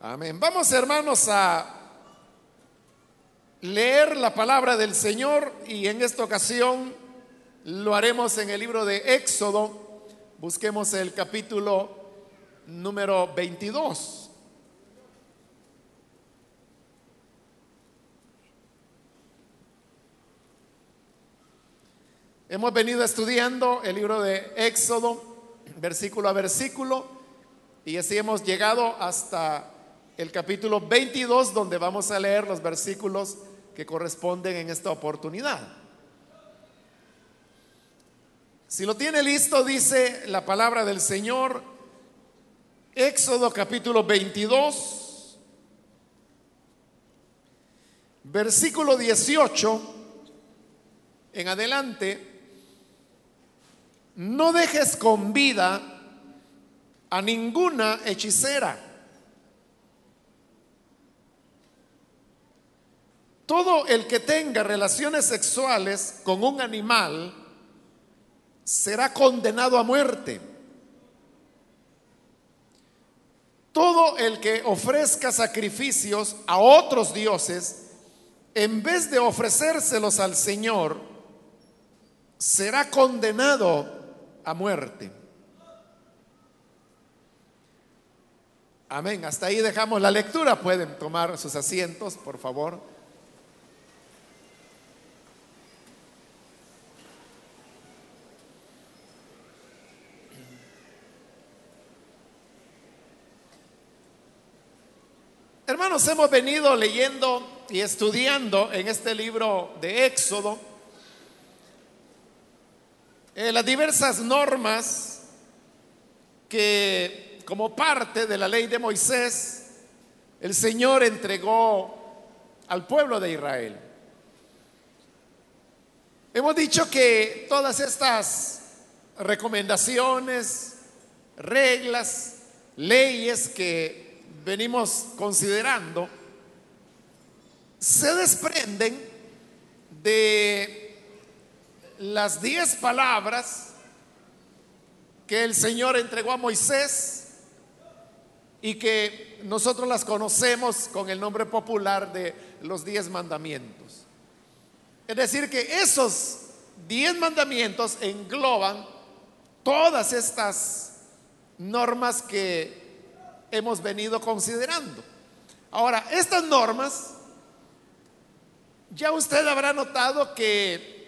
Amén. Vamos hermanos a leer la palabra del Señor y en esta ocasión lo haremos en el libro de Éxodo. Busquemos el capítulo número 22. Hemos venido estudiando el libro de Éxodo, versículo a versículo, y así hemos llegado hasta el capítulo 22, donde vamos a leer los versículos que corresponden en esta oportunidad. Si lo tiene listo, dice la palabra del Señor, Éxodo capítulo 22, versículo 18 en adelante no dejes con vida a ninguna hechicera. Todo el que tenga relaciones sexuales con un animal será condenado a muerte. Todo el que ofrezca sacrificios a otros dioses, en vez de ofrecérselos al Señor, será condenado a muerte. Amén. Hasta ahí dejamos la lectura. Pueden tomar sus asientos, por favor. Hermanos, hemos venido leyendo y estudiando en este libro de Éxodo eh, las diversas normas que como parte de la ley de Moisés el Señor entregó al pueblo de Israel. Hemos dicho que todas estas recomendaciones, reglas, leyes que venimos considerando se desprenden de las diez palabras que el Señor entregó a Moisés y que nosotros las conocemos con el nombre popular de los diez mandamientos. Es decir, que esos diez mandamientos engloban todas estas normas que hemos venido considerando. Ahora, estas normas, ya usted habrá notado que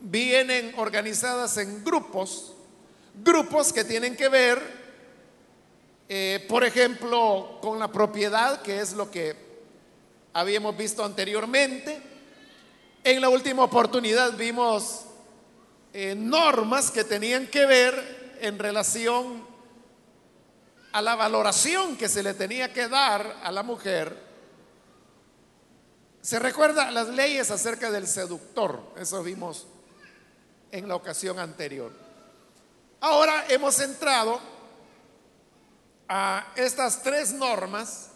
vienen organizadas en grupos, grupos que tienen que ver, eh, por ejemplo, con la propiedad, que es lo que habíamos visto anteriormente. En la última oportunidad vimos eh, normas que tenían que ver en relación a la valoración que se le tenía que dar a la mujer. Se recuerda las leyes acerca del seductor, eso vimos en la ocasión anterior. Ahora hemos entrado a estas tres normas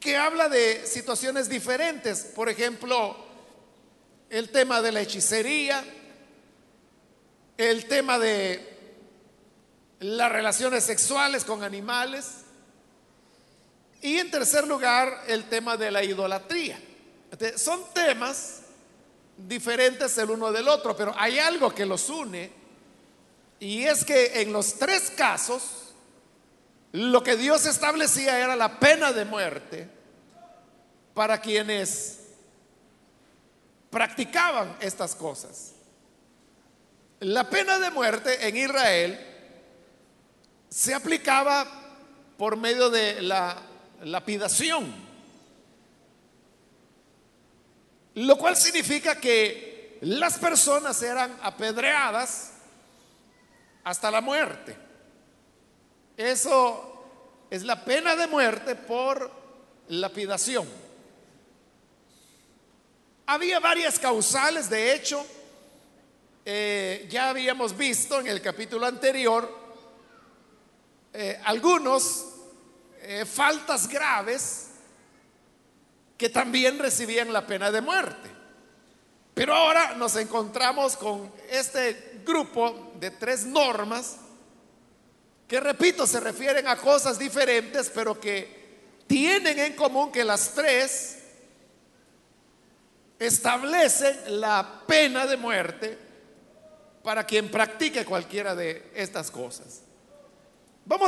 que habla de situaciones diferentes. Por ejemplo, el tema de la hechicería, el tema de las relaciones sexuales con animales y en tercer lugar el tema de la idolatría. son temas diferentes el uno del otro, pero hay algo que los une y es que en los tres casos lo que Dios establecía era la pena de muerte para quienes practicaban estas cosas. La pena de muerte en Israel se aplicaba por medio de la lapidación. Lo cual significa que las personas eran apedreadas hasta la muerte. Eso es la pena de muerte por lapidación. Había varias causales, de hecho, eh, ya habíamos visto en el capítulo anterior eh, algunos eh, faltas graves que también recibían la pena de muerte. Pero ahora nos encontramos con este grupo de tres normas que repito, se refieren a cosas diferentes, pero que tienen en común que las tres establecen la pena de muerte para quien practique cualquiera de estas cosas.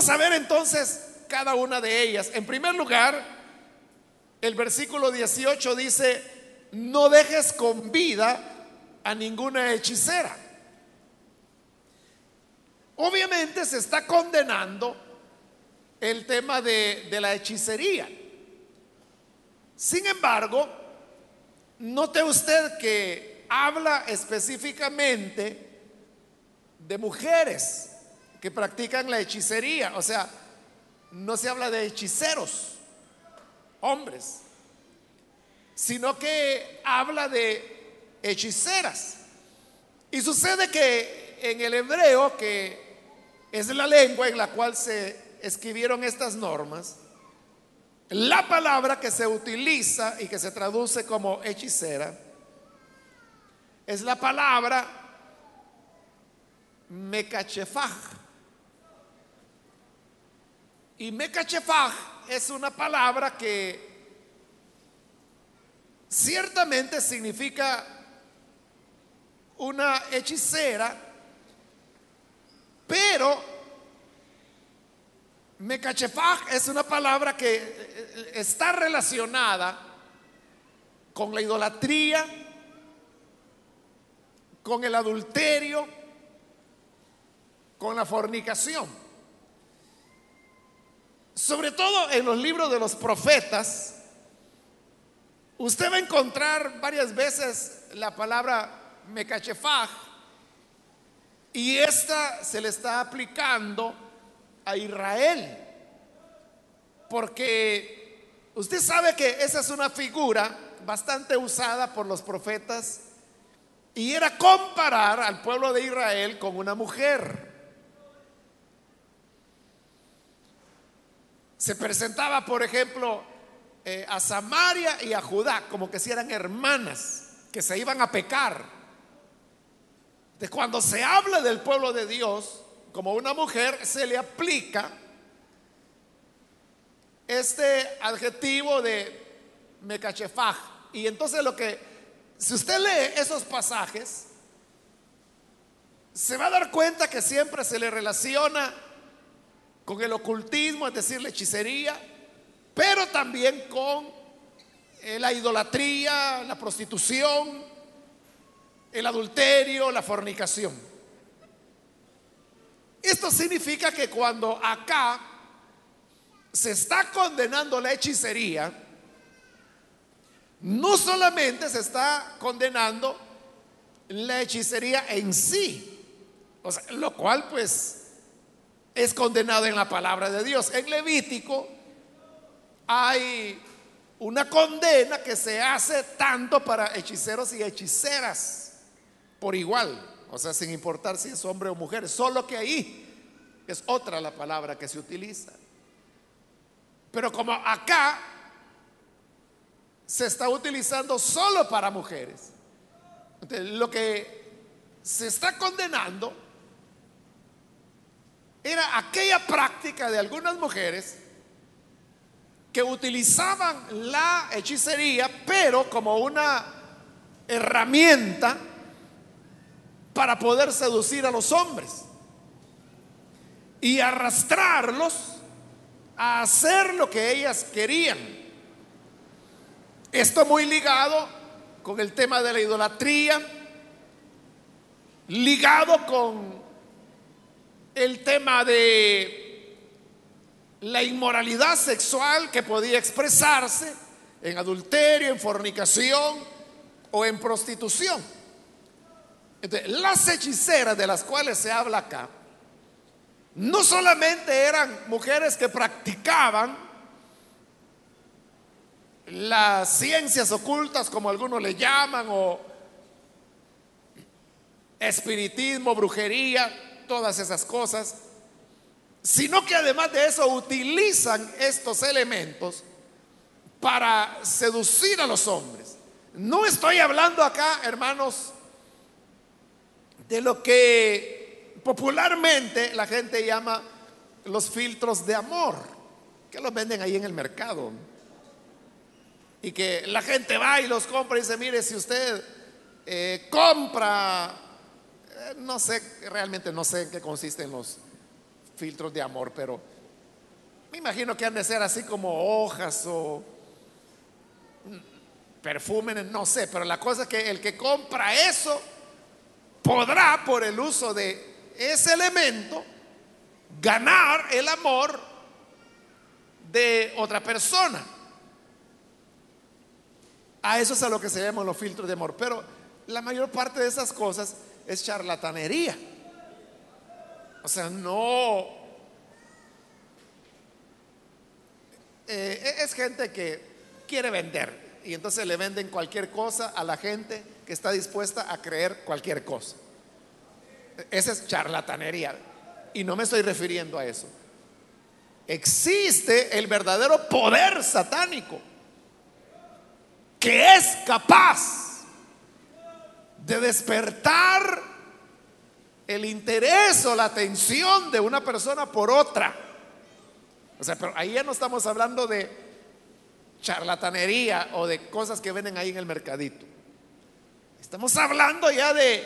Vamos a ver entonces cada una de ellas. En primer lugar, el versículo 18 dice, no dejes con vida a ninguna hechicera. Obviamente se está condenando el tema de, de la hechicería. Sin embargo, note usted que habla específicamente de mujeres que practican la hechicería. O sea, no se habla de hechiceros, hombres, sino que habla de hechiceras. Y sucede que en el hebreo, que es la lengua en la cual se escribieron estas normas, la palabra que se utiliza y que se traduce como hechicera es la palabra mekachefaj. Y mekachefaj es una palabra que ciertamente significa una hechicera, pero mekachefaj es una palabra que eh, está relacionada con la idolatría, con el adulterio, con la fornicación. Sobre todo en los libros de los profetas, usted va a encontrar varias veces la palabra mecachefaj y esta se le está aplicando a Israel. Porque usted sabe que esa es una figura bastante usada por los profetas y era comparar al pueblo de Israel con una mujer. Se presentaba, por ejemplo, eh, a Samaria y a Judá como que si eran hermanas que se iban a pecar. De cuando se habla del pueblo de Dios como una mujer, se le aplica este adjetivo de mecachefaj. Y entonces lo que, si usted lee esos pasajes, se va a dar cuenta que siempre se le relaciona con el ocultismo, es decir, la hechicería, pero también con eh, la idolatría, la prostitución, el adulterio, la fornicación. Esto significa que cuando acá se está condenando la hechicería, no solamente se está condenando la hechicería en sí, lo cual pues es condenado en la palabra de Dios. En Levítico hay una condena que se hace tanto para hechiceros y hechiceras por igual, o sea, sin importar si es hombre o mujer, solo que ahí es otra la palabra que se utiliza. Pero como acá se está utilizando solo para mujeres, lo que se está condenando aquella práctica de algunas mujeres que utilizaban la hechicería, pero como una herramienta para poder seducir a los hombres y arrastrarlos a hacer lo que ellas querían. Esto muy ligado con el tema de la idolatría, ligado con el tema de la inmoralidad sexual que podía expresarse en adulterio, en fornicación o en prostitución. Las hechiceras de las cuales se habla acá, no solamente eran mujeres que practicaban las ciencias ocultas, como algunos le llaman, o espiritismo, brujería, todas esas cosas, sino que además de eso utilizan estos elementos para seducir a los hombres. No estoy hablando acá, hermanos, de lo que popularmente la gente llama los filtros de amor que los venden ahí en el mercado. Y que la gente va y los compra y dice, mire, si usted eh, compra, no sé, realmente no sé en qué consisten los filtros de amor, pero me imagino que han de ser así como hojas o perfumes, no sé, pero la cosa es que el que compra eso podrá por el uso de ese elemento ganar el amor de otra persona. A eso es a lo que se llaman los filtros de amor. Pero la mayor parte de esas cosas es charlatanería. O sea, no... Eh, es gente que quiere vender y entonces le venden cualquier cosa a la gente que está dispuesta a creer cualquier cosa. Esa es charlatanería. Y no me estoy refiriendo a eso. Existe el verdadero poder satánico que es capaz de despertar el interés o la atención de una persona por otra. O sea, pero ahí ya no estamos hablando de charlatanería o de cosas que venden ahí en el mercadito. Estamos hablando ya de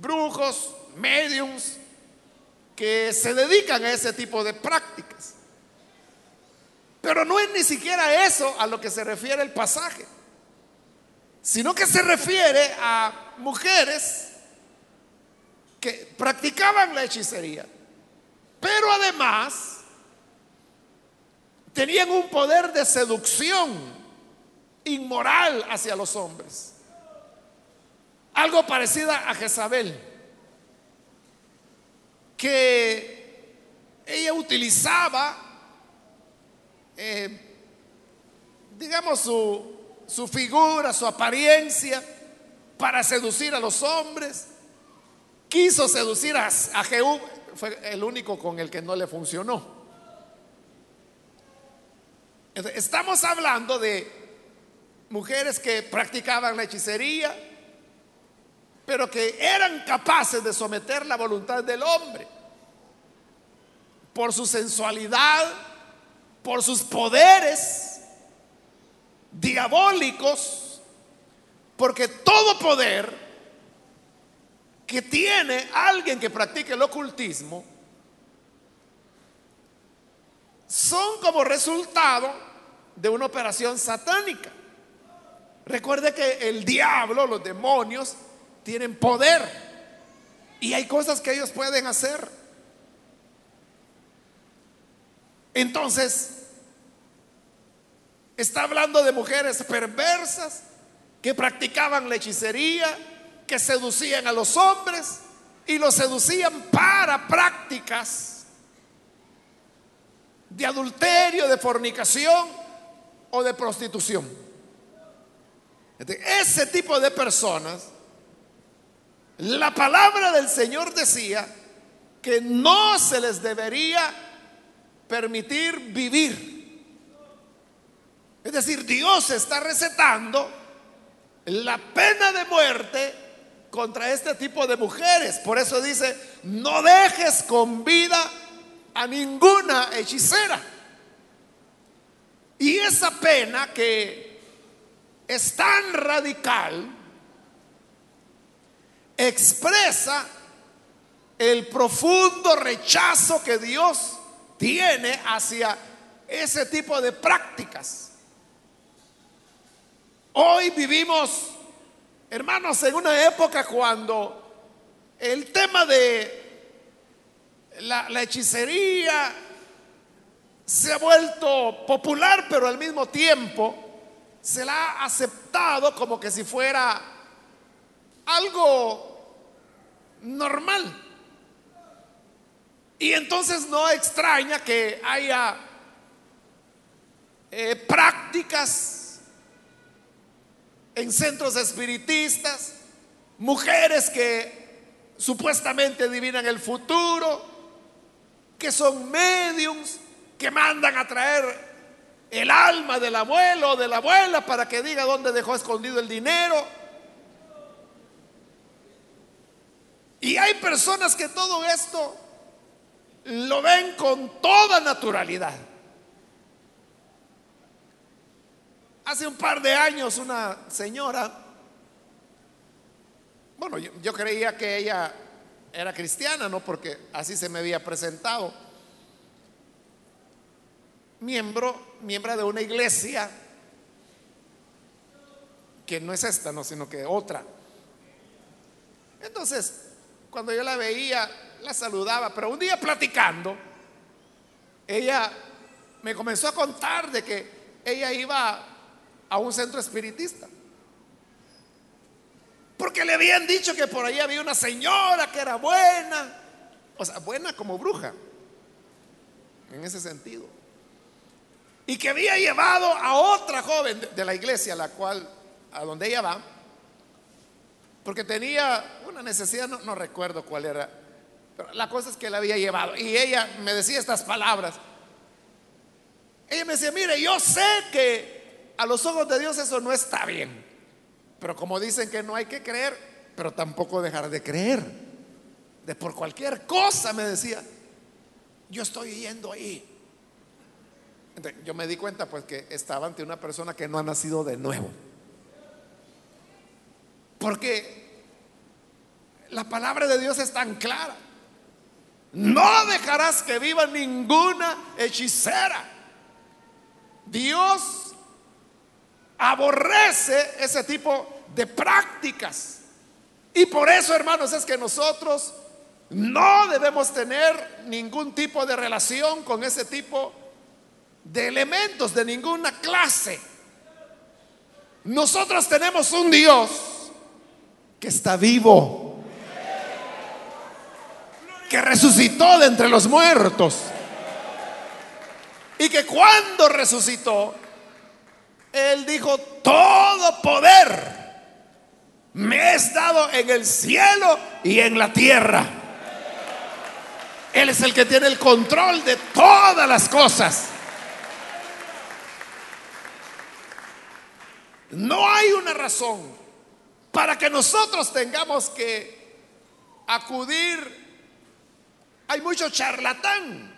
brujos, mediums, que se dedican a ese tipo de prácticas. Pero no es ni siquiera eso a lo que se refiere el pasaje, sino que se refiere a mujeres que practicaban la hechicería, pero además tenían un poder de seducción inmoral hacia los hombres. Algo parecido a Jezabel, que ella utilizaba, eh, digamos, su, su figura, su apariencia, para seducir a los hombres. Quiso seducir a, a Jehú, fue el único con el que no le funcionó. Estamos hablando de mujeres que practicaban la hechicería, pero que eran capaces de someter la voluntad del hombre por su sensualidad, por sus poderes diabólicos, porque todo poder que tiene alguien que practique el ocultismo son como resultado de una operación satánica. Recuerde que el diablo, los demonios, tienen poder y hay cosas que ellos pueden hacer. Entonces, está hablando de mujeres perversas que practicaban la hechicería, que seducían a los hombres y los seducían para prácticas de adulterio, de fornicación o de prostitución. Ese tipo de personas, la palabra del Señor decía que no se les debería permitir vivir. Es decir, Dios está recetando la pena de muerte contra este tipo de mujeres. Por eso dice, no dejes con vida a ninguna hechicera. Y esa pena que es tan radical expresa el profundo rechazo que Dios tiene hacia ese tipo de prácticas. Hoy vivimos, hermanos, en una época cuando el tema de la, hechicería, se ha vuelto popular, pero al mismo tiempo se la ha aceptado como que si fuera algo normal. Y entonces no extraña que haya eh, prácticas en centros espiritistas, mujeres que supuestamente adivinan el futuro, que son mediums, que mandan a traer el alma del abuelo o de la abuela para que diga dónde dejó escondido el dinero. Y hay personas que todo esto lo ven con toda naturalidad. Hace un par de años una señora, bueno, yo, creía que ella era cristiana, ¿no? Porque así se me había presentado. Miembro, miembro de una iglesia que no es esta, no, sino que otra. Entonces, cuando yo la veía, la saludaba, pero un día platicando, ella me comenzó a contar de que ella iba a un centro espiritista. Porque le habían dicho que por ahí había una señora que era buena, o sea, buena como bruja, en ese sentido. Y que había llevado a otra joven de la iglesia, la cual, a donde ella va, porque tenía una necesidad, no, recuerdo cuál era, pero la cosa es que la había llevado. Y ella me decía estas palabras. Ella me decía, mire, yo sé que a los ojos de Dios eso no está bien, pero como dicen que no hay que creer, pero tampoco dejar de creer. De por cualquier cosa, me decía, yo estoy yendo ahí. Yo me di cuenta pues que estaba ante una persona que no ha nacido de nuevo. Porque la palabra de Dios es tan clara. No dejarás que viva ninguna hechicera. Dios aborrece ese tipo de prácticas. Y por eso, hermanos, es que nosotros no debemos tener ningún tipo de relación con ese tipo de elementos de ninguna clase. Nosotros tenemos un Dios que está vivo, que resucitó de entre los muertos y que cuando resucitó, Él dijo, todo poder me es dado en el cielo y en la tierra. Él es el que tiene el control de todas las cosas. No hay una razón para que nosotros tengamos que acudir. Hay mucho charlatán,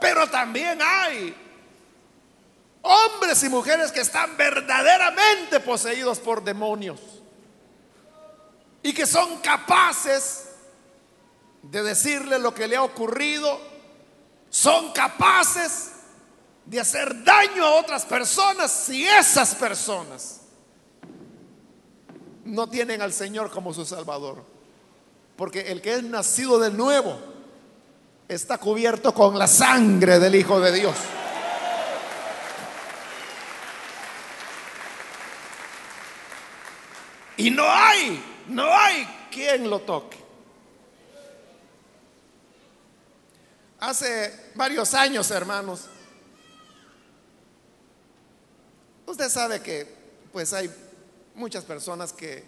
pero también hay hombres y mujeres que están verdaderamente poseídos por demonios y que son capaces de decirle lo que le ha ocurrido, son capaces de hacer daño a otras personas si esas personas no tienen al Señor como su Salvador. Porque el que es nacido de nuevo está cubierto con la sangre del Hijo de Dios. Y no hay, no hay quien lo toque. Hace varios años, hermanos, usted sabe que pues hay muchas personas que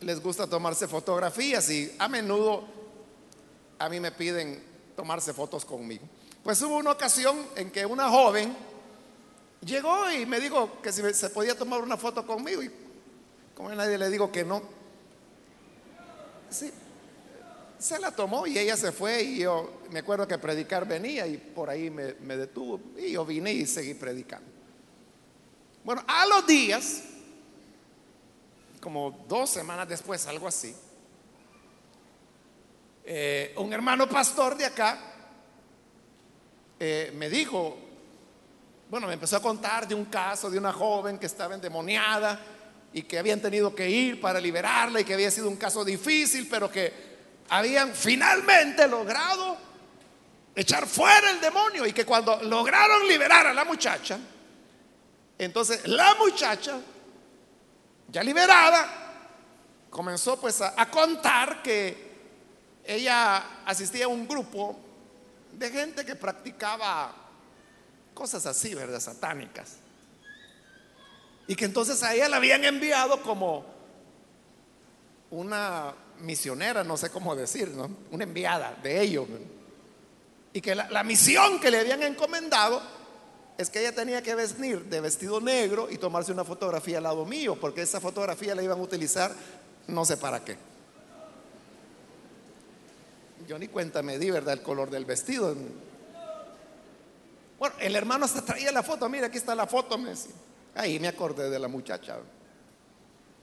les gusta tomarse fotografías y a menudo a mí me piden tomarse fotos conmigo. Pues hubo una ocasión en que una joven llegó y me dijo que si se podía tomar una foto conmigo y a nadie le digo que no. Sí, se la tomó y ella se fue y yo me acuerdo que predicar venía y por ahí me, me detuvo y yo vine y seguí predicando. Bueno, a los días como dos semanas después, algo así, eh, un hermano pastor de acá eh, me dijo, bueno, me empezó a contar de un caso de una joven que estaba endemoniada y que habían tenido que ir para liberarla y que había sido un caso difícil, pero que habían finalmente logrado echar fuera el demonio y que cuando lograron liberar a la muchacha, entonces la muchacha ya liberada, comenzó pues a, contar que ella asistía a un grupo de gente que practicaba cosas así, ¿verdad? Satánicas. Y que entonces a ella la habían enviado como una misionera, no sé cómo decir, ¿no? una enviada de ellos. Y que la misión que le habían encomendado es que ella tenía que vestir de vestido negro y tomarse una fotografía al lado mío, porque esa fotografía la iban a utilizar no sé para qué. yo ni cuenta me di, ¿verdad? El color del vestido. Bueno, el hermano hasta traía la foto. Mira, aquí está la foto, me Ahí me acordé de la muchacha.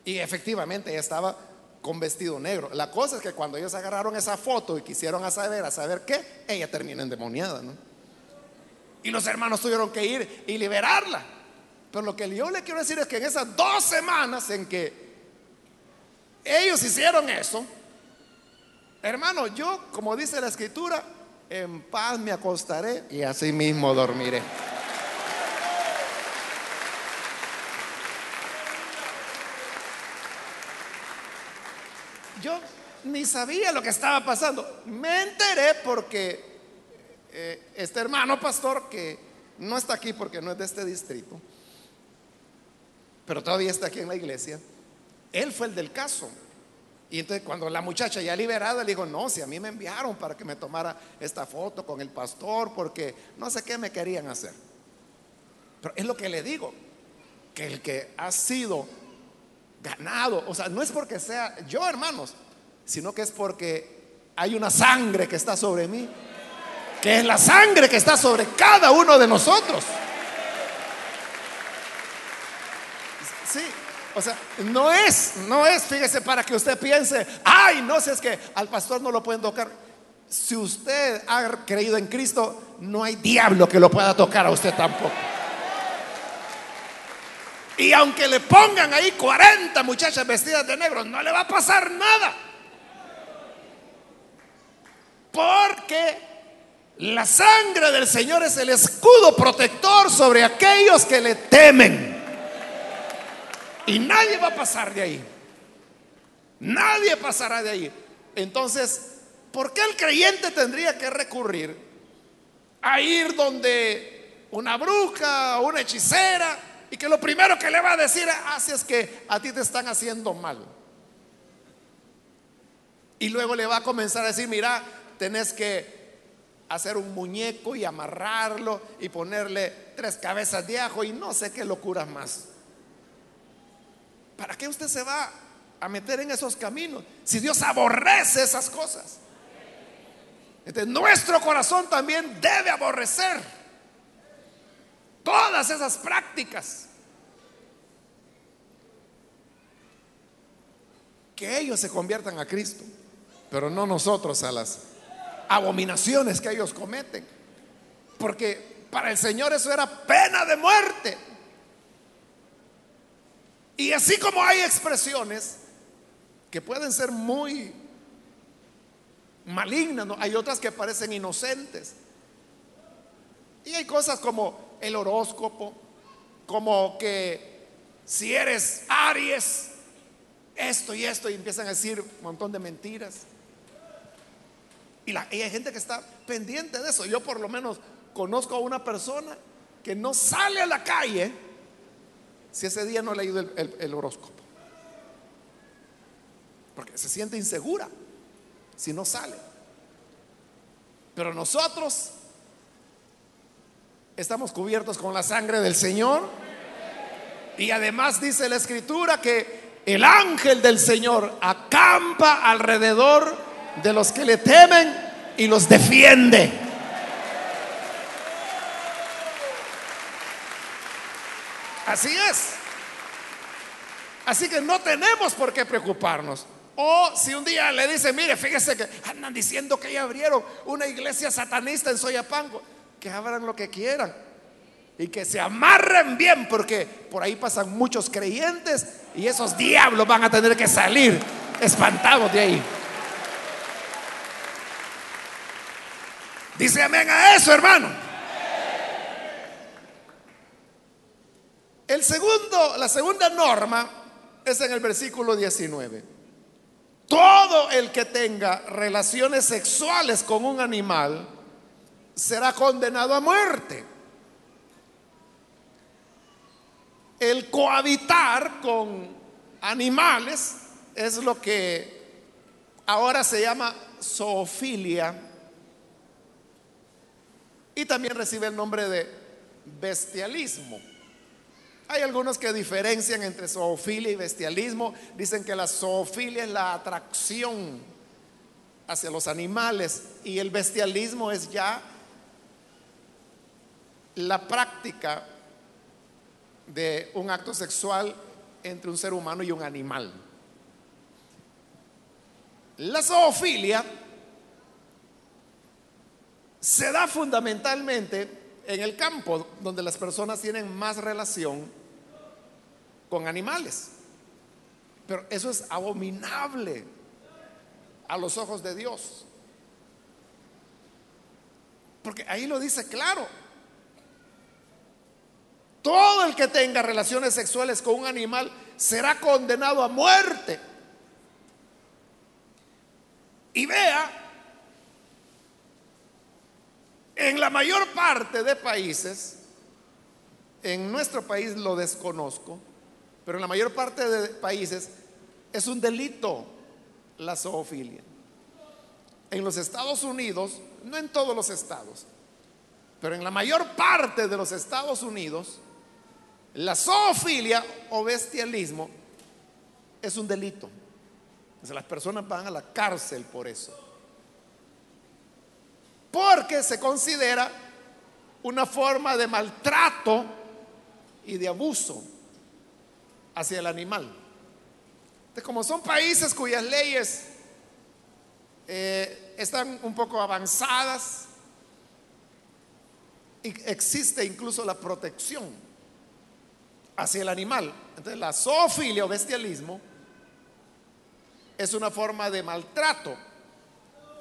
Y efectivamente ella estaba con vestido negro. La cosa es que cuando ellos agarraron esa foto y quisieron saber, a saber qué, ella termina endemoniada, ¿no? Y los hermanos tuvieron que ir y liberarla. Pero lo que yo le quiero decir es que en esas dos semanas en que ellos hicieron eso, hermano, yo, como dice la escritura, en paz me acostaré y así mismo dormiré. Yo ni sabía lo que estaba pasando. Me enteré porque eh, este hermano pastor, que no está aquí porque no es de este distrito, pero todavía está aquí en la iglesia, él fue el del caso. Y entonces cuando la muchacha ya liberada le dijo, no, si a mí me enviaron para que me tomara esta foto con el pastor, porque no sé qué me querían hacer. Pero es lo que le digo, que el que ha sido ganado, o sea, no es porque sea yo, hermanos, sino que es porque hay una sangre que está sobre mí, que es la sangre que está sobre cada uno de nosotros. Sí, o sea, no es, no es, fíjese, para que usted piense, ay, no sé, es que al pastor no lo pueden tocar. Si usted ha creído en Cristo, no hay diablo que lo pueda tocar a usted tampoco. Y aunque le pongan ahí 40 muchachas vestidas de negro, no le va a pasar nada. Porque la sangre del Señor es el escudo protector sobre aquellos que le temen. Y nadie va a pasar de ahí. Nadie pasará de ahí. Entonces, ¿por qué el creyente tendría que recurrir a ir donde una bruja o una hechicera y que lo primero que le va a decir así es que a ti te están haciendo mal? Y luego le va a comenzar a decir, mira, tenés que hacer un muñeco y amarrarlo y ponerle tres cabezas de ajo y no sé qué locuras más. ¿Para qué usted se va a meter en esos caminos si Dios aborrece esas cosas? Nuestro corazón también debe aborrecer todas esas prácticas. Que ellos se conviertan a Cristo, pero no nosotros a las abominaciones que ellos cometen. Porque para el Señor eso era pena de muerte. Y así como hay expresiones que pueden ser muy malignas, hay otras que parecen inocentes. Y hay cosas como el horóscopo, como que si eres Aries, esto y esto, y empiezan a decir un montón de mentiras. Y, hay gente que está pendiente de eso. Yo por lo menos conozco a una persona que no sale a la calle si ese día no ha leído el, horóscopo. Porque se siente insegura si no sale. Pero nosotros estamos cubiertos con la sangre del Señor. Y además dice la escritura que el ángel del Señor acampa alrededor de los que le temen y los defiende. Así es. Así que no tenemos por qué preocuparnos. O si un día le dicen, mire, fíjese que andan diciendo que ya abrieron una iglesia satanista en Soyapango, que abran lo que quieran y que se amarren bien, porque por ahí pasan muchos creyentes y esos diablos van a tener que salir espantados de ahí. Dice amén a eso, hermano. El segundo, la segunda norma es en el versículo 19. Todo el que tenga relaciones sexuales con un animal será condenado a muerte. El cohabitar con animales es lo que ahora se llama zoofilia y también recibe el nombre de bestialismo. Hay algunos que diferencian entre zoofilia y bestialismo. Dicen que la zoofilia es la atracción hacia los animales y el bestialismo es ya la práctica de un acto sexual entre un ser humano y un animal. La zoofilia se da fundamentalmente en el campo donde las personas tienen más relación con animales. Pero eso es abominable a los ojos de Dios. Porque ahí lo dice claro. Todo el que tenga relaciones sexuales con un animal será condenado a muerte. Y vea, en la mayor parte de países, en nuestro país lo desconozco, pero en la mayor parte de países es un delito la zoofilia. En los Estados Unidos, no en todos los estados, pero en la mayor parte de los Estados Unidos, la zoofilia o bestialismo es un delito las personas van a la cárcel por eso. Porque se considera una forma de maltrato y de abuso hacia el animal. Entonces, como son países cuyas leyes eh, están un poco avanzadas y existe incluso la protección hacia el animal. Entonces, la zoofilia o bestialismo es una forma de maltrato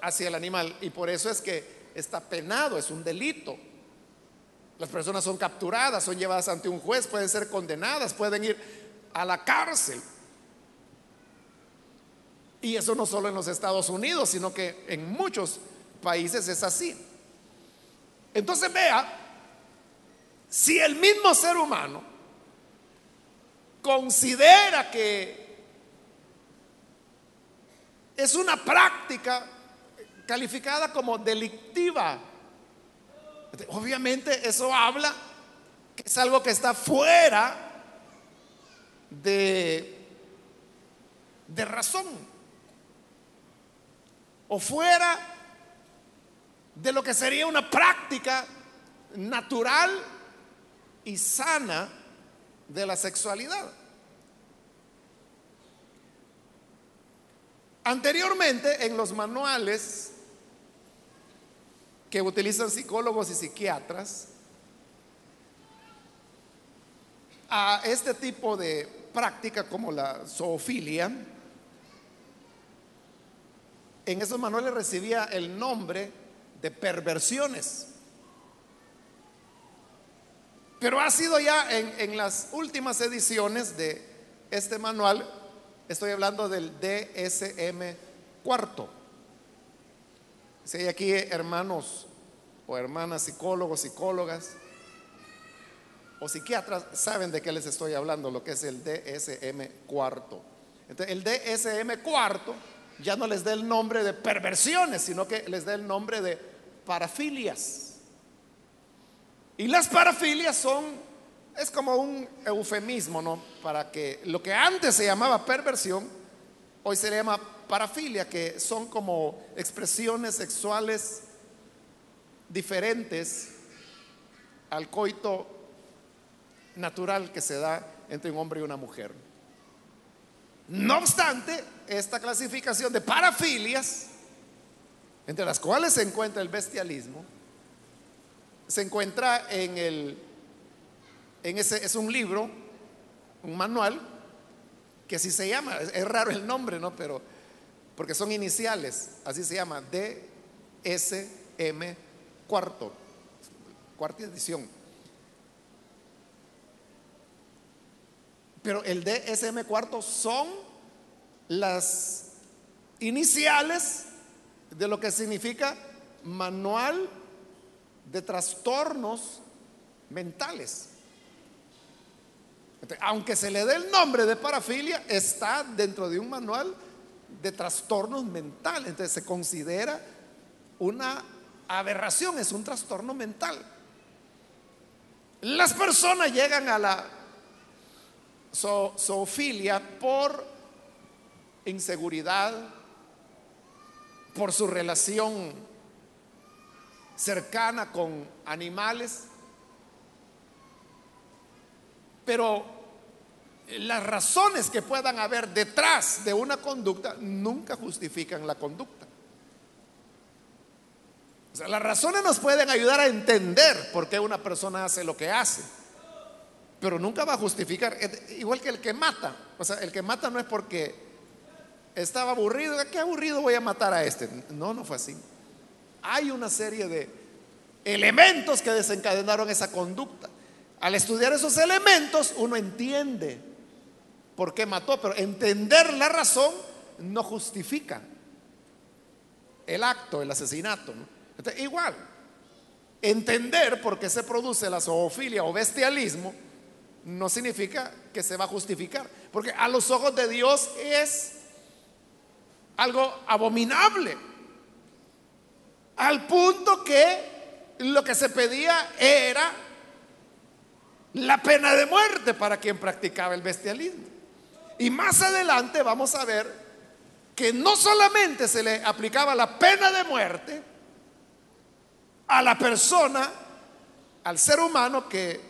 hacia el animal y por eso es que está penado, es un delito. Las personas son capturadas, son llevadas ante un juez, pueden ser condenadas, pueden ir a la cárcel. Y eso no solo en los Estados Unidos, sino que en muchos países es así. Entonces vea, si el mismo ser humano considera que es una práctica calificada como delictiva. Obviamente eso habla que es algo que está fuera de, de razón o fuera de lo que sería una práctica natural y sana de la sexualidad. Anteriormente, en los manuales que utilizan psicólogos y psiquiatras, a este tipo de práctica como la zoofilia, en esos manuales recibía el nombre de perversiones. Pero ha sido ya en, las últimas ediciones de este manual Estoy hablando del DSM cuarto. Si hay aquí hermanos o hermanas psicólogos, psicólogas o psiquiatras, saben de qué les estoy hablando, lo que es el DSM cuarto. Entonces, el DSM cuarto ya no les da el nombre de perversiones, sino que les da el nombre de parafilias. Y las parafilias son es como un eufemismo, ¿no? Para que lo que antes se llamaba perversión, hoy se le llama parafilia, que son como expresiones sexuales diferentes al coito natural que se da entre un hombre y una mujer. No obstante, esta clasificación de parafilias, entre las cuales se encuentra el bestialismo, se encuentra en el ese es un libro, un manual, que así se llama, es, raro el nombre, ¿no? Pero, porque son iniciales, así se llama, DSM cuarto, cuarta edición. Pero el DSM cuarto son las iniciales de lo que significa manual de trastornos mentales aunque se le dé el nombre de parafilia, está dentro de un manual de trastornos mentales. Entonces se considera una aberración, es un trastorno mental. Las personas llegan a la zoofilia por inseguridad, por su relación cercana con animales, pero las razones que puedan haber detrás de una conducta nunca justifican la conducta. O sea, las razones nos pueden ayudar a entender por qué una persona hace lo que hace, pero nunca va a justificar, igual que el que mata. O sea, el que mata no es porque estaba aburrido, qué aburrido voy a matar a este. No, no fue así. Hay una serie de elementos que desencadenaron esa conducta. Al estudiar esos elementos, uno entiende por qué mató, pero entender la razón no justifica el acto, el asesinato. igual, entender por qué se produce la zoofilia o bestialismo no significa que se va a justificar, porque a los ojos de Dios es algo abominable, al punto que lo que se pedía era la pena de muerte para quien practicaba el bestialismo. Y más adelante vamos a ver que no solamente se le aplicaba la pena de muerte a la persona, al ser humano que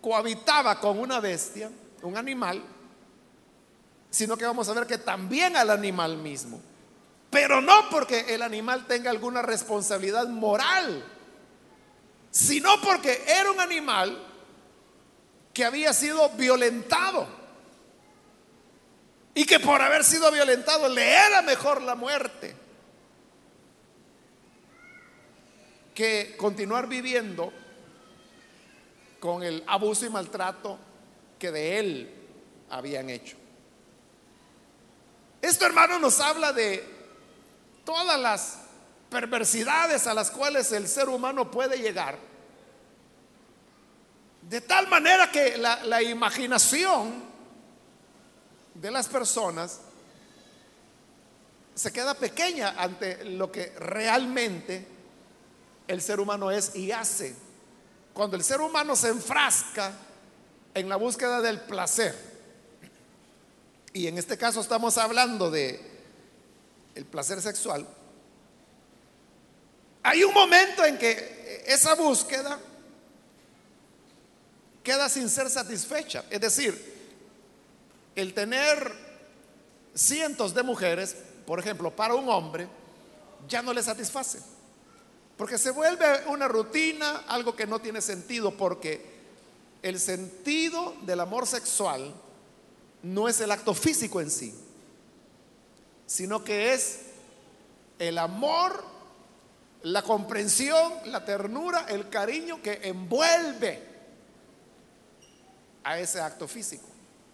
cohabitaba con una bestia, un animal, sino que vamos a ver que también al animal mismo. Pero no porque el animal tenga alguna responsabilidad moral, sino porque era un animal que había sido violentado y que por haber sido violentado le era mejor la muerte que continuar viviendo con el abuso y maltrato que de él habían hecho. Esto, hermano, nos habla de todas las perversidades a las cuales el ser humano puede llegar. De tal manera que la, imaginación de las personas se queda pequeña ante lo que realmente el ser humano es y hace. Cuando el ser humano se enfrasca en la búsqueda del placer, y en este caso estamos hablando de el placer sexual, hay un momento en que esa búsqueda queda sin ser satisfecha. Es decir, el tener cientos de mujeres, por ejemplo, para un hombre, ya no le satisface. Porque se vuelve una rutina, algo que no tiene sentido, porque el sentido del amor sexual no es el acto físico en sí, sino que es el amor, la comprensión, la ternura, el cariño que envuelve a ese acto físico.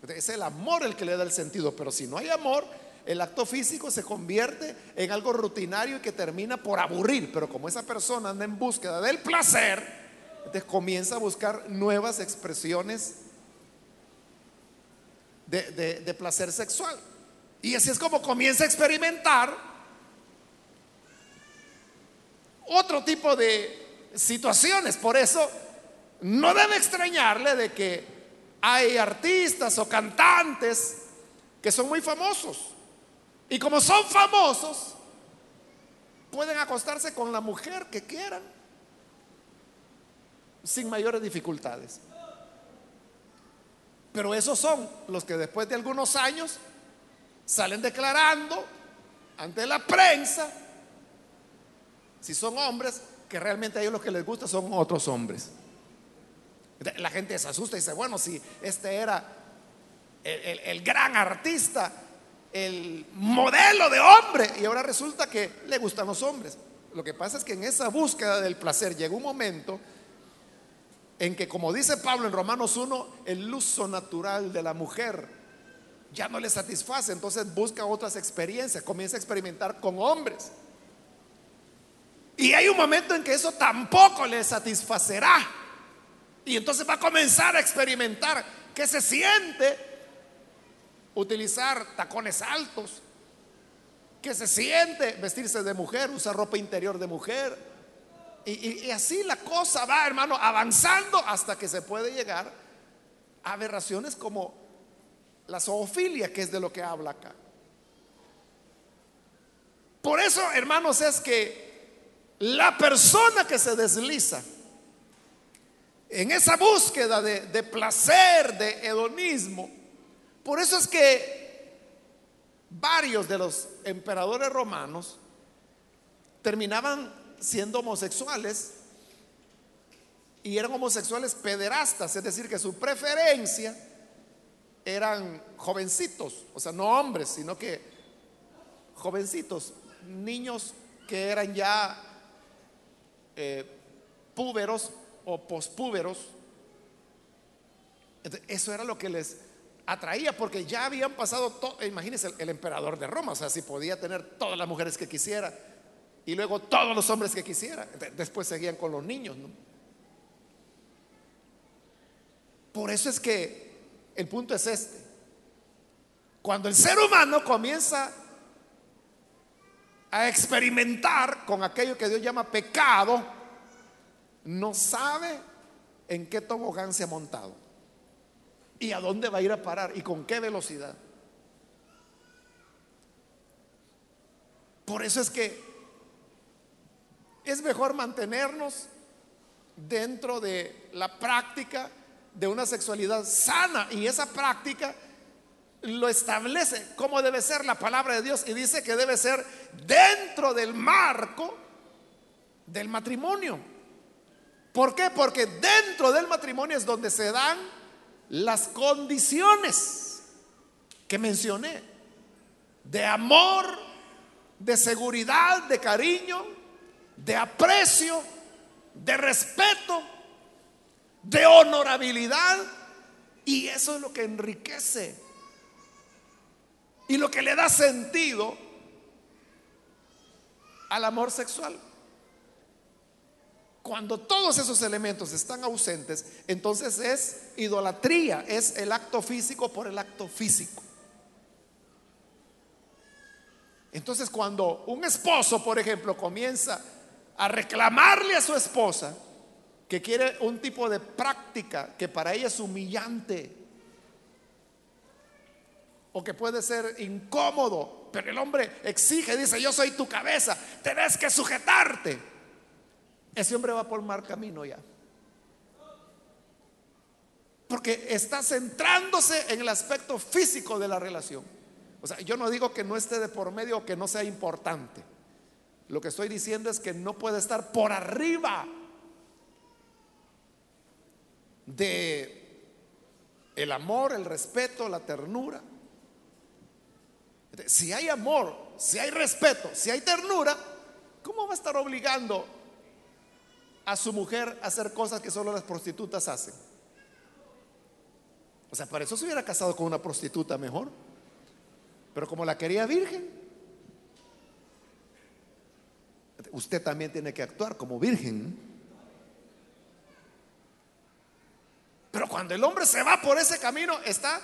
Es el amor el que le da el sentido, pero si no hay amor, el acto físico se convierte en algo rutinario y que termina por aburrir. Pero como esa persona anda en búsqueda del placer, entonces comienza a buscar nuevas expresiones de, de placer sexual. Y así es como comienza a experimentar otro tipo de situaciones. Por eso no debe extrañarle de que hay artistas o cantantes que son muy famosos. Y como son famosos, pueden acostarse con la mujer que quieran sin mayores dificultades. Pero esos son los que después de algunos años salen declarando ante la prensa, si son hombres, que realmente a ellos lo que les gusta son otros hombres. La gente se asusta y dice, bueno, si este era el, gran artista, el modelo de hombre, y ahora resulta que le gustan los hombres. Lo que pasa es que en esa búsqueda del placer llegó un momento en que, como dice Pablo en Romanos 1, el uso natural de la mujer ya no le satisface, entonces busca otras experiencias, comienza a experimentar con hombres. Y hay un momento en que eso tampoco le satisfacerá. Y entonces va a comenzar a experimentar qué se siente utilizar tacones altos, qué se siente vestirse de mujer, usar ropa interior de mujer. Y, así la cosa va, hermano, avanzando hasta que se puede llegar a aberraciones como la zoofilia, que es de lo que habla acá. Por eso, hermanos, es que la persona que se desliza en esa búsqueda de, placer, de hedonismo, por eso es que varios de los emperadores romanos terminaban siendo homosexuales y eran homosexuales pederastas, es decir, que su preferencia eran jovencitos, o sea, no hombres, sino que jovencitos, niños que eran ya eh, púberos o pospúberos. Eso era lo que les atraía, porque ya habían pasado todo, imagínense el, emperador de Roma, o sea, si podía tener todas las mujeres que quisiera y luego todos los hombres que quisiera, después seguían con los niños. Por eso es que el punto es este. Cuando el ser humano comienza a experimentar con aquello que Dios llama pecado, no sabe en qué tobogán se ha montado y a dónde va a ir a parar y con qué velocidad. Por eso es que es mejor mantenernos dentro de la práctica de una sexualidad sana y esa práctica lo establece como debe ser la palabra de Dios y dice que debe ser dentro del marco del matrimonio. ¿Por qué? Porque dentro del matrimonio es donde se dan las condiciones que mencioné de amor, de seguridad, de cariño, de aprecio, de respeto de honorabilidad. Y eso es lo que enriquece y lo que le da sentido al amor sexual. Cuando todos esos elementos están ausentes, entonces es idolatría, es el acto físico por el acto físico. Entonces cuando un esposo, por ejemplo, comienza a reclamarle a su esposa, que quiere un tipo de práctica que para ella es humillante o que puede ser incómodo, pero el hombre exige, dice, yo soy tu cabeza, tenés que sujetarte. Ese hombre va por mal camino ya. Porque está centrándose en el aspecto físico de la relación. O sea, yo no digo que no esté de por medio o que no sea importante. Lo que estoy diciendo es que no puede estar por arriba de el amor, el respeto, la ternura. Si hay amor, si hay respeto, si hay ternura, ¿cómo va a estar obligando a su mujer a hacer cosas que solo las prostitutas hacen? O sea, para eso se hubiera casado con una prostituta mejor. Pero como la quería virgen, usted también tiene que actuar como virgen. Pero cuando el hombre se va por ese camino, está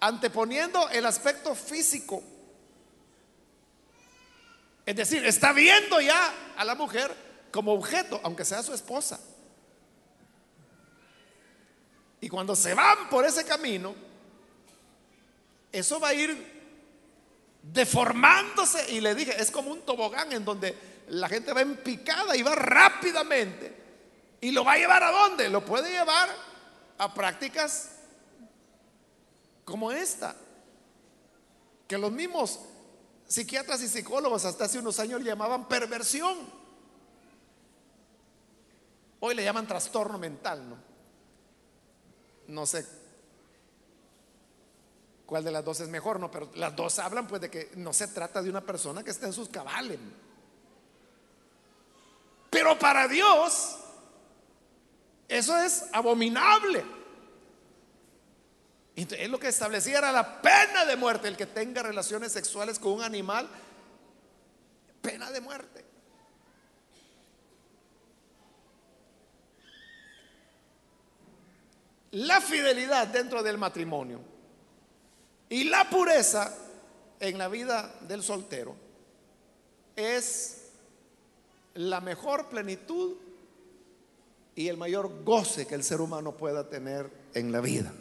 anteponiendo el aspecto físico. Es decir, está viendo ya a la mujer como objeto, aunque sea su esposa. Y cuando se van por ese camino, eso va a ir deformándose. Y le dije, es como un tobogán en donde la gente va en picada y va rápidamente. ¿Y lo va a llevar a dónde? Lo puede llevar prácticas como esta, que los mismos psiquiatras y psicólogos hasta hace unos años le llamaban perversión. Hoy le llaman trastorno mental, ¿no? No sé cuál de las dos es mejor, ¿no? Pero las dos hablan pues de que no se trata de una persona que está en sus cabales. Pero para Dios eso es abominable. Es lo que establecía era la pena de muerte. El que tenga relaciones sexuales con un animal, pena de muerte. La fidelidad dentro del matrimonio y la pureza en la vida del soltero es la mejor plenitud y el mayor goce que el ser humano pueda tener en la vida.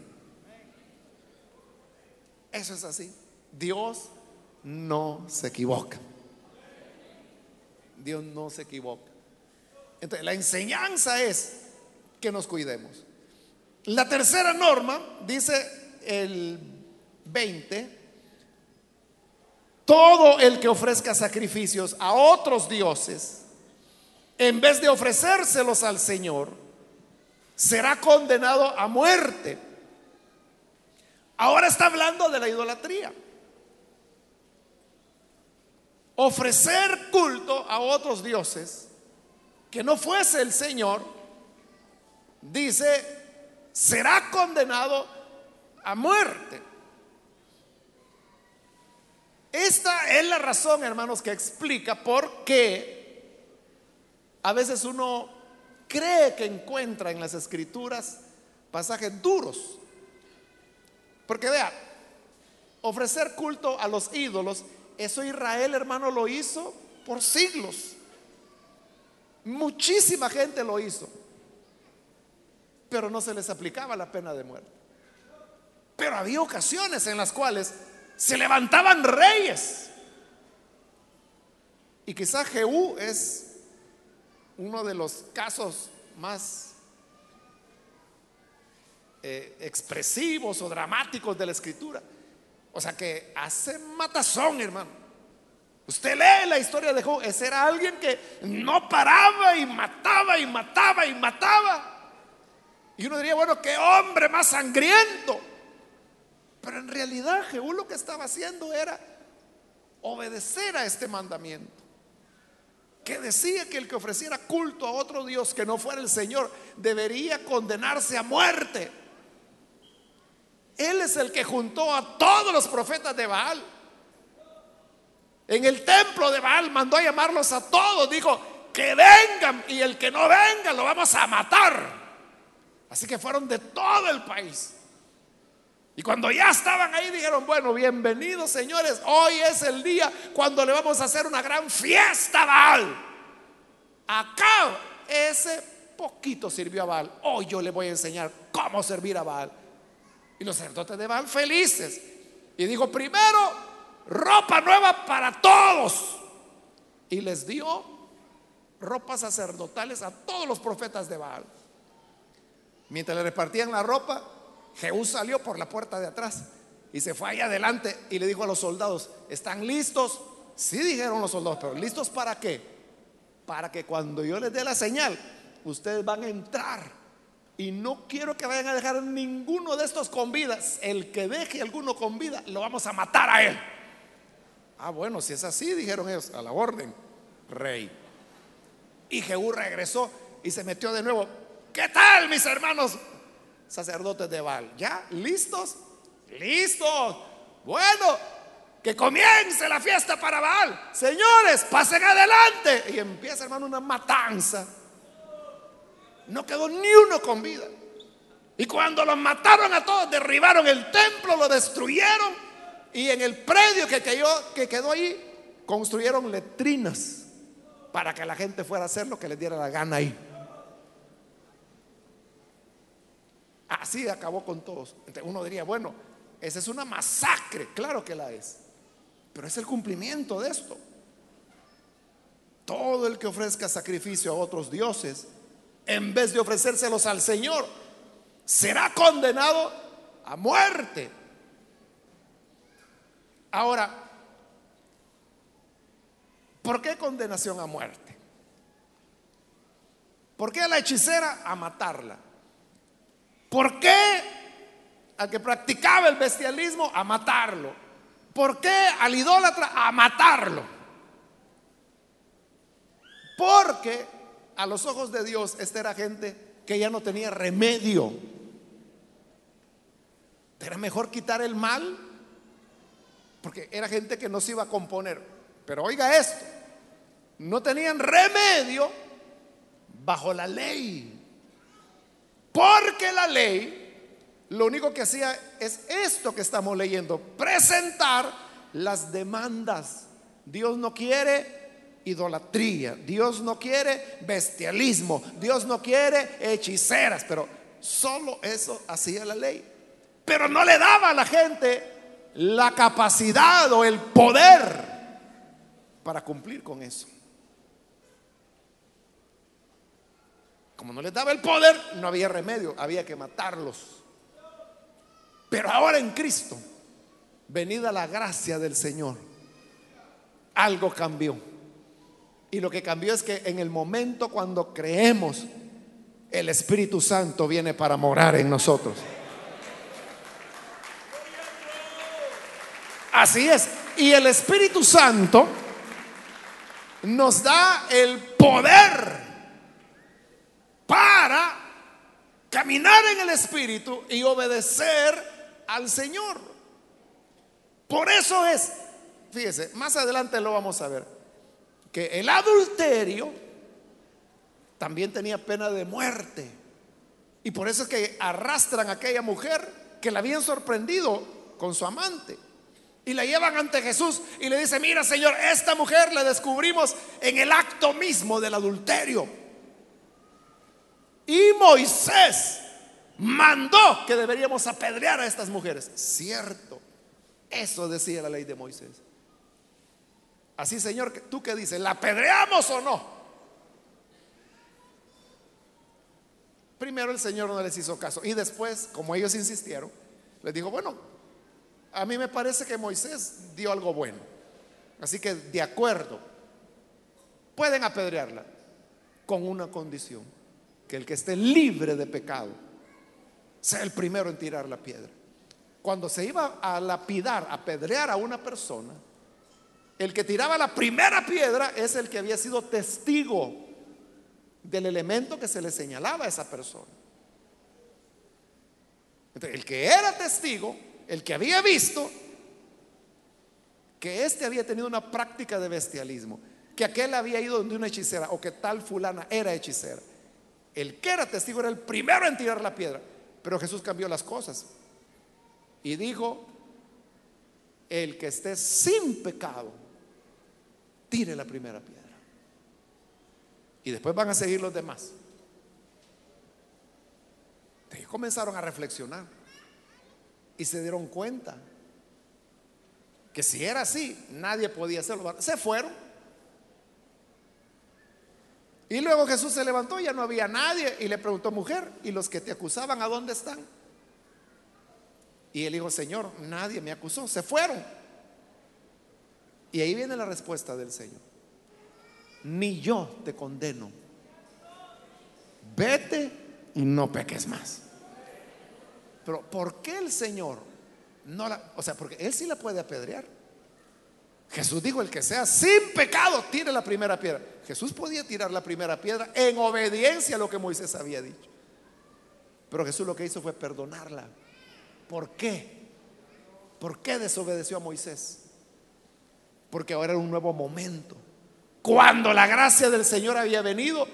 Eso es así. Dios no se equivoca. Dios no se equivoca. Entonces, la enseñanza es que nos cuidemos. La tercera norma dice el 20, todo el que ofrezca sacrificios a otros dioses, en vez de ofrecérselos al Señor, será condenado a muerte. Ahora está hablando de la idolatría. Ofrecer culto a otros dioses que no fuese el Señor, dice, será condenado a muerte. Esta es la razón, hermanos, que explica por qué a veces uno cree que encuentra en las escrituras pasajes duros. Porque vea, ofrecer culto a los ídolos, eso Israel, hermano, lo hizo por siglos. Muchísima gente lo hizo, pero no se les aplicaba la pena de muerte. Pero había ocasiones en las cuales se levantaban reyes. Y quizá Jehú es uno de los casos más eh, expresivos o dramáticos de la escritura. O sea que hace matazón, hermano. Usted lee la historia de Jehú, ese era alguien que no paraba y mataba y mataba y mataba. Y uno diría, bueno, qué hombre más sangriento. Pero en realidad Jehú lo que estaba haciendo era obedecer a este mandamiento. Que decía que el que ofreciera culto a otro Dios que no fuera el Señor debería condenarse a muerte. Él es el que juntó a todos los profetas de Baal. En el templo de Baal mandó a llamarlos a todos. Dijo, que vengan y el que no venga lo vamos a matar. Así que fueron de todo el país. Y cuando ya estaban ahí dijeron, bueno, bienvenidos señores, hoy es el día cuando le vamos a hacer una gran fiesta a Baal. Acá ese poquito sirvió a Baal. Hoy yo le voy a enseñar cómo servir a Baal. Y los sacerdotes de Baal felices. Y dijo, primero, ropa nueva para todos. Y les dio ropas sacerdotales a todos los profetas de Baal. Mientras le repartían la ropa, Jehú salió por la puerta de atrás y se fue ahí adelante y le dijo a los soldados, ¿están listos? Sí dijeron los soldados, pero ¿listos para qué? Para que cuando yo les dé la señal, ustedes van a entrar. Y no quiero que vayan a dejar ninguno de estos con vida. El que deje alguno con vida, lo vamos a matar a él. Ah, bueno, si es así, dijeron ellos, a la orden, rey. Y Jehú regresó y se metió de nuevo. ¿Qué tal, mis hermanos? Sacerdotes de Baal. ¿Ya? ¿Listos? ¿Listos? Bueno, que comience la fiesta para Baal. Señores, pasen adelante. Y empieza, hermano, una matanza. No quedó ni uno con vida. Y cuando los mataron a todos, derribaron el templo, lo destruyeron. Y en el predio que, cayó, que quedó ahí, construyeron letrinas para que la gente fuera a hacer lo que les diera la gana ahí. Así acabó con todos. uno diría, bueno, esa es una masacre, claro que la es, pero es el cumplimiento de esto. Todo el que ofrezca sacrificio a otros dioses, en vez de ofrecérselos al Señor, será condenado a muerte. Ahora, ¿por qué condenación a muerte? ¿Por qué a la hechicera a matarla? ¿Por qué al que practicaba el bestialismo a matarlo? ¿Por qué al idólatra a matarlo? Porque a los ojos de Dios esta era gente que ya no tenía remedio. Era mejor quitar el mal porque era gente que no se iba a componer. Pero oiga esto, no tenían remedio bajo la ley. Porque la ley lo único que hacía es esto que estamos leyendo, presentar las demandas. Dios no quiere idolatría, Dios no quiere bestialismo, Dios no quiere hechiceras, pero solo eso hacía la ley. Pero no le daba a la gente la capacidad o el poder para cumplir con eso. Como no les daba el poder, no había remedio, había que matarlos. Pero ahora en Cristo, venida la gracia del Señor, algo cambió. Y lo que cambió es que en el momento cuando creemos, el Espíritu Santo viene para morar en nosotros. Así es. Y el Espíritu Santo nos da el poder para caminar en el Espíritu y obedecer al Señor. Por eso es, fíjese, más adelante lo vamos a ver, que el adulterio también tenía pena de muerte. Y por eso es que arrastran a aquella mujer que la habían sorprendido con su amante. Y la llevan ante Jesús y le dice, mira Señor, esta mujer la descubrimos en el acto mismo del adulterio. Y Moisés mandó que deberíamos apedrear a estas mujeres. Cierto, eso decía la ley de Moisés. Así Señor, ¿tú qué dices? ¿La apedreamos o no? Primero el Señor no les hizo caso y después, como ellos insistieron, les dijo, bueno, a mí me parece que Moisés dio algo bueno. Así que de acuerdo, pueden apedrearla con una condición, que el que esté libre de pecado sea el primero en tirar la piedra. Cuando se iba a lapidar, a apedrear a una persona, el que tiraba la primera piedra es el que había sido testigo del elemento que se le señalaba a esa persona. El que era testigo el que había visto que éste había tenido una práctica de bestialismo, que aquel había ido donde una hechicera o que tal fulana era hechicera. El que era testigo era el primero en tirar la piedra, pero Jesús cambió las cosas y dijo, el que esté sin pecado, tire la primera piedra. Y después van a seguir los demás. Y comenzaron a reflexionar y se dieron cuenta que si era así, nadie podía hacerlo. Se fueron. Y luego Jesús se levantó, ya no había nadie y le preguntó, mujer, ¿y los que te acusaban a dónde están? Y él dijo, Señor, nadie me acusó, se fueron. Y ahí viene la respuesta del Señor. Ni yo te condeno. Vete y no peques más. Pero ¿por qué el Señor no la, o sea, porque Él sí la puede apedrear? Jesús dijo, el que sea sin pecado, tire la primera piedra. Jesús podía tirar la primera piedra en obediencia a lo que Moisés había dicho. Pero Jesús lo que hizo fue perdonarla. ¿Por qué? ¿Por qué desobedeció a Moisés? Porque ahora era un nuevo momento. Cuando la gracia del Señor había venido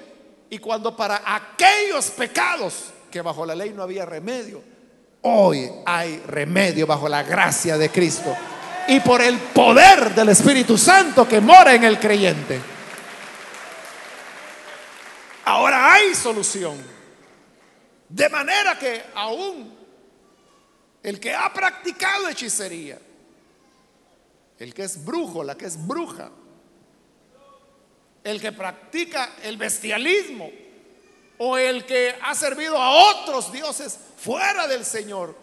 y cuando para aquellos pecados que bajo la ley no había remedio, Hoy hay remedio bajo la gracia de Cristo y por el poder del Espíritu Santo que mora en el creyente. Ahora hay solución. De manera que aún el que ha practicado hechicería, el que es brujo, la que es bruja, el que practica el bestialismo, o el que ha servido a otros dioses fuera del Señor,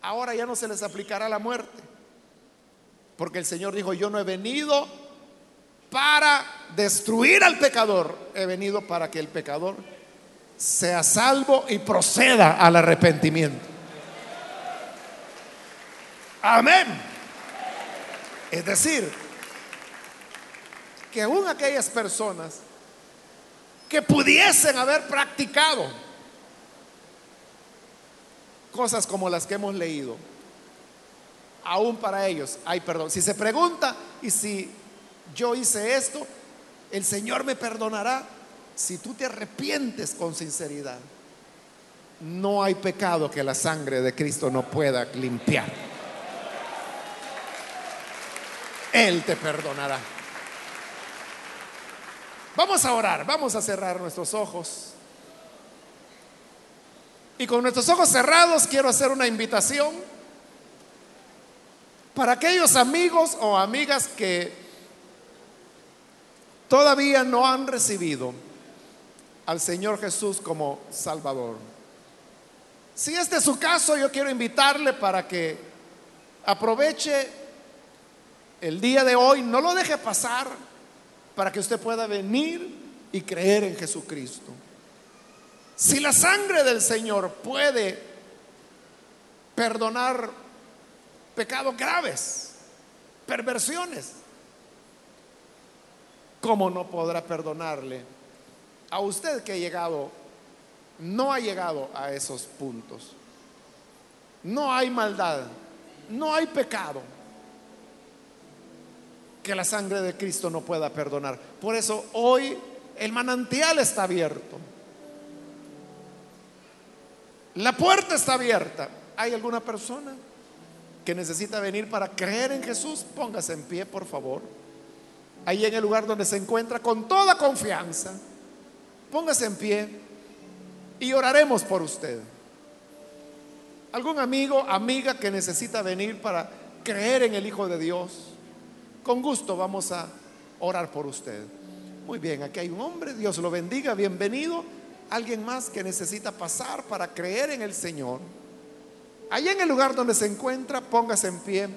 ahora ya no se les aplicará la muerte. Porque el Señor dijo, yo no he venido para destruir al pecador, he venido para que el pecador sea salvo y proceda al arrepentimiento. Amén. Es decir, que aún aquellas personas que pudiesen haber practicado cosas como las que hemos leído. Aún para ellos hay perdón. Si se pregunta, y si yo hice esto, el Señor me perdonará si tú te arrepientes con sinceridad. No hay pecado que la sangre de Cristo no pueda limpiar. Él te perdonará. Vamos a orar, vamos a cerrar nuestros ojos. Y con nuestros ojos cerrados quiero hacer una invitación para aquellos amigos o amigas que todavía no han recibido al Señor Jesús como Salvador. Si este es su caso, yo quiero invitarle para que aproveche el día de hoy, no lo deje pasar, para que usted pueda venir y creer en Jesucristo. Si la sangre del Señor puede perdonar pecados graves, perversiones, ¿cómo no podrá perdonarle a usted que ha llegado, no ha llegado a esos puntos? No hay maldad, no hay pecado que la sangre de Cristo no pueda perdonar. Por eso hoy el manantial está abierto. La puerta está abierta. ¿Hay alguna persona que necesita venir para creer en Jesús? Póngase en pie, por favor. Ahí en el lugar donde se encuentra con toda confianza. Póngase en pie y oraremos por usted. ¿Algún amigo, amiga que necesita venir para creer en el Hijo de Dios? Con gusto vamos a orar por usted. Muy bien, aquí hay un hombre, Dios lo bendiga, bienvenido alguien más que necesita pasar para creer en el Señor, ahí en el lugar donde se encuentra, póngase en pie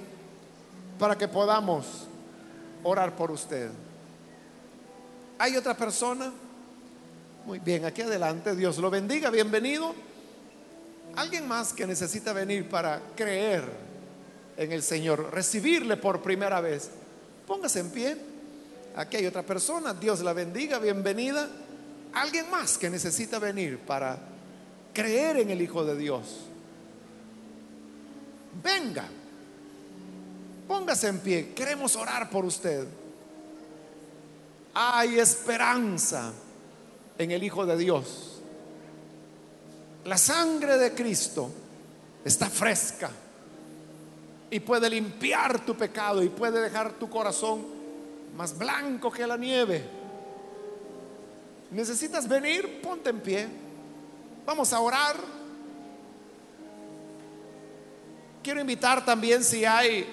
para que podamos orar por usted. ¿Hay otra persona? Muy bien, aquí adelante, Dios lo bendiga, bienvenido. Alguien más que necesita venir para creer en el Señor, recibirle por primera vez. Póngase en pie. Aquí hay otra persona, Dios la bendiga, bienvenida alguien más que necesita venir para creer en el Hijo de Dios, venga, póngase en pie, queremos orar por usted. Hay esperanza en el Hijo de Dios. La sangre de Cristo está fresca y puede limpiar tu pecado y puede dejar tu corazón más blanco que la nieve ¿Necesitas venir? Ponte en pie. Vamos a orar. Quiero invitar también si hay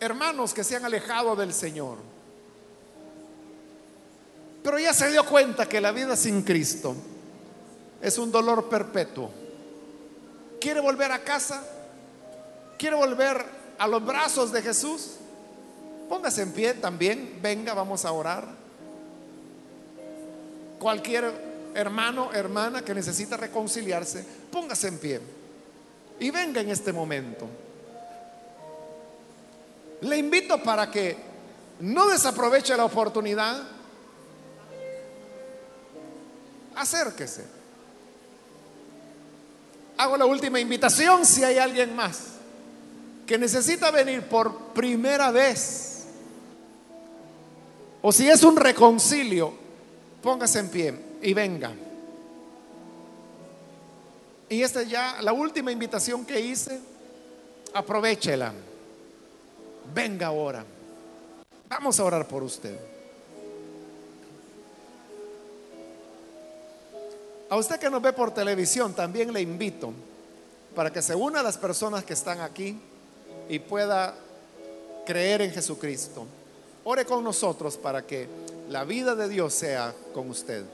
hermanos que se han alejado del Señor. Pero ya se dio cuenta que la vida sin Cristo es un dolor perpetuo. ¿Quiere volver a casa? ¿Quiere volver a los brazos de Jesús? Póngase en pie también, venga, vamos a orar. Cualquier hermano, hermana que necesita reconciliarse, póngase en pie y venga en este momento. Le invito para que no desaproveche la oportunidad. Acérquese. Hago la última invitación si hay alguien más que necesita venir por primera vez o si es un reconcilio, póngase en pie y venga. Y esta es ya la última invitación que hice. Aprovechela. Venga ahora. Vamos a orar por usted. A usted que nos ve por televisión, también le invito para que se una a las personas que están aquí y pueda creer en Jesucristo. Ore con nosotros para que la vida de Dios sea con usted.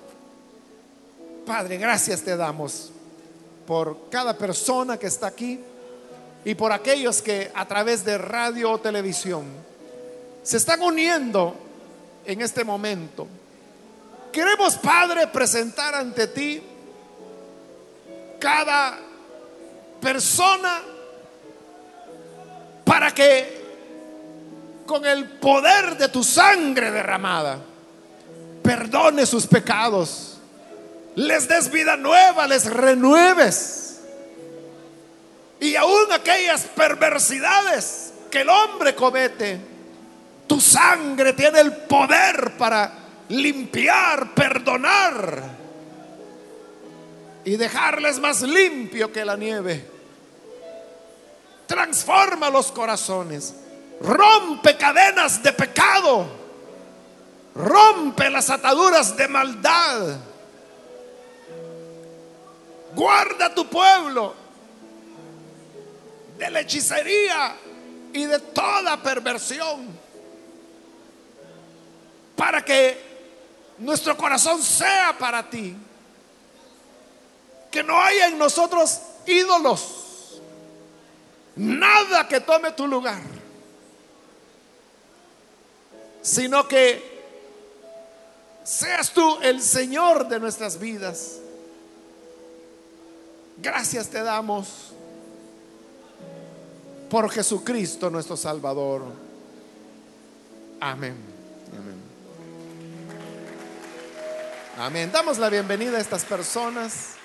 Padre, gracias te damos por cada persona que está aquí y por aquellos que a través de radio o televisión se están uniendo en este momento. Queremos, Padre, presentar ante ti cada persona para que con el poder de tu sangre derramada, perdone sus pecados, les des vida nueva, les renueves. Y aún aquellas perversidades que el hombre comete, tu sangre tiene el poder para limpiar, perdonar y dejarles más limpio que la nieve. Transforma los corazones Rompe cadenas de pecado. Rompe las ataduras de maldad. Guarda tu pueblo de la hechicería y de toda perversión. Para que nuestro corazón sea para ti. Que no haya en nosotros ídolos. Nada que tome tu lugar. Sino que seas tú el Señor de nuestras vidas. Gracias te damos por Jesucristo nuestro Salvador. Amén. Amén. Amén. Damos la bienvenida a estas personas.